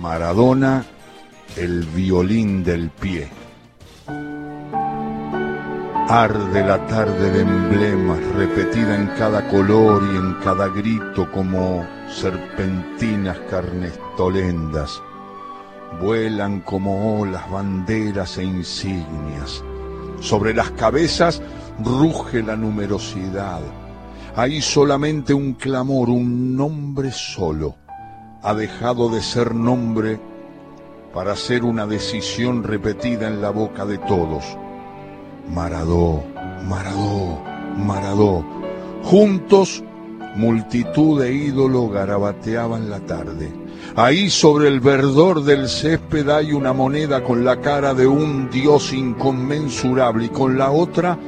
Maradona, el violín del pie. Arde la tarde de emblemas, repetida en cada color y en cada grito como serpentinas carnestolendas. Vuelan como olas banderas e insignias. Sobre las cabezas ruge la numerosidad. Hay solamente un clamor, un nombre solo. Ha dejado de ser nombre para ser una decisión repetida en la boca de todos Maradó, Maradó, Maradó. Juntos, multitud de ídolos garabateaban la tarde. Ahí sobre el verdor del césped hay una moneda con la cara de un dios inconmensurable y con la otra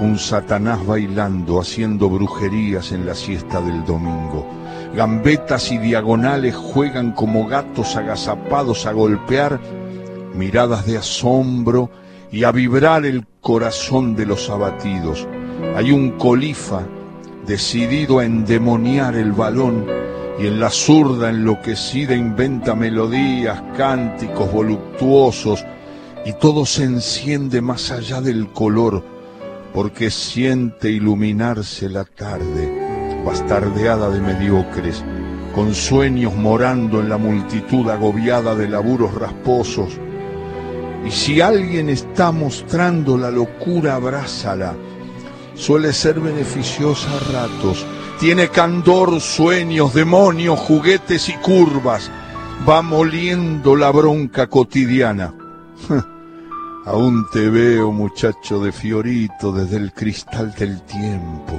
un Satanás bailando, haciendo brujerías en la siesta del domingo. Gambetas y diagonales juegan como gatos agazapados a golpear, miradas de asombro y a vibrar el corazón de los abatidos. Hay un colifa decidido a endemoniar el balón y en la zurda enloquecida inventa melodías, cánticos voluptuosos y todo se enciende más allá del color porque siente iluminarse la tarde, bastardeada de mediocres, con sueños morando en la multitud agobiada de laburos rasposos, y si alguien está mostrando la locura, abrázala. Suele ser beneficiosa a ratos. Tiene candor, sueños, demonios, juguetes y curvas. Va moliendo la bronca cotidiana. Aún te veo, muchacho de Fiorito, desde el cristal del tiempo,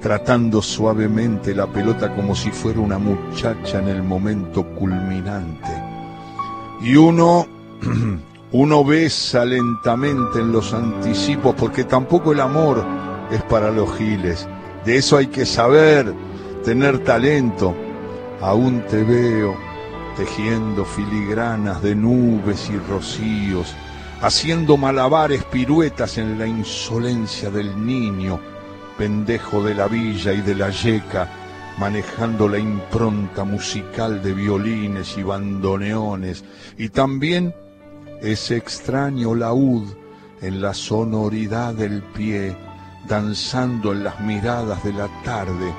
tratando suavemente la pelota como si fuera una muchacha en el momento culminante. Y uno uno besa lentamente en los anticipos, porque tampoco el amor es para los giles. De eso hay que saber, tener talento. Aún te veo tejiendo filigranas de nubes y rocíos, haciendo malabares piruetas en la insolencia del niño, pendejo de la villa y de la yeca, manejando la impronta musical de violines y bandoneones, y también ese extraño laúd en la sonoridad del pie, danzando en las miradas de la tarde,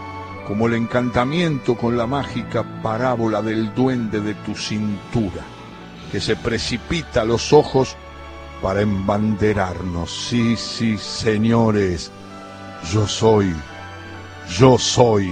como el encantamiento con la mágica parábola del duende de tu cintura, que se precipita a los ojos para embanderarnos. Sí, sí, señores, yo soy, yo soy.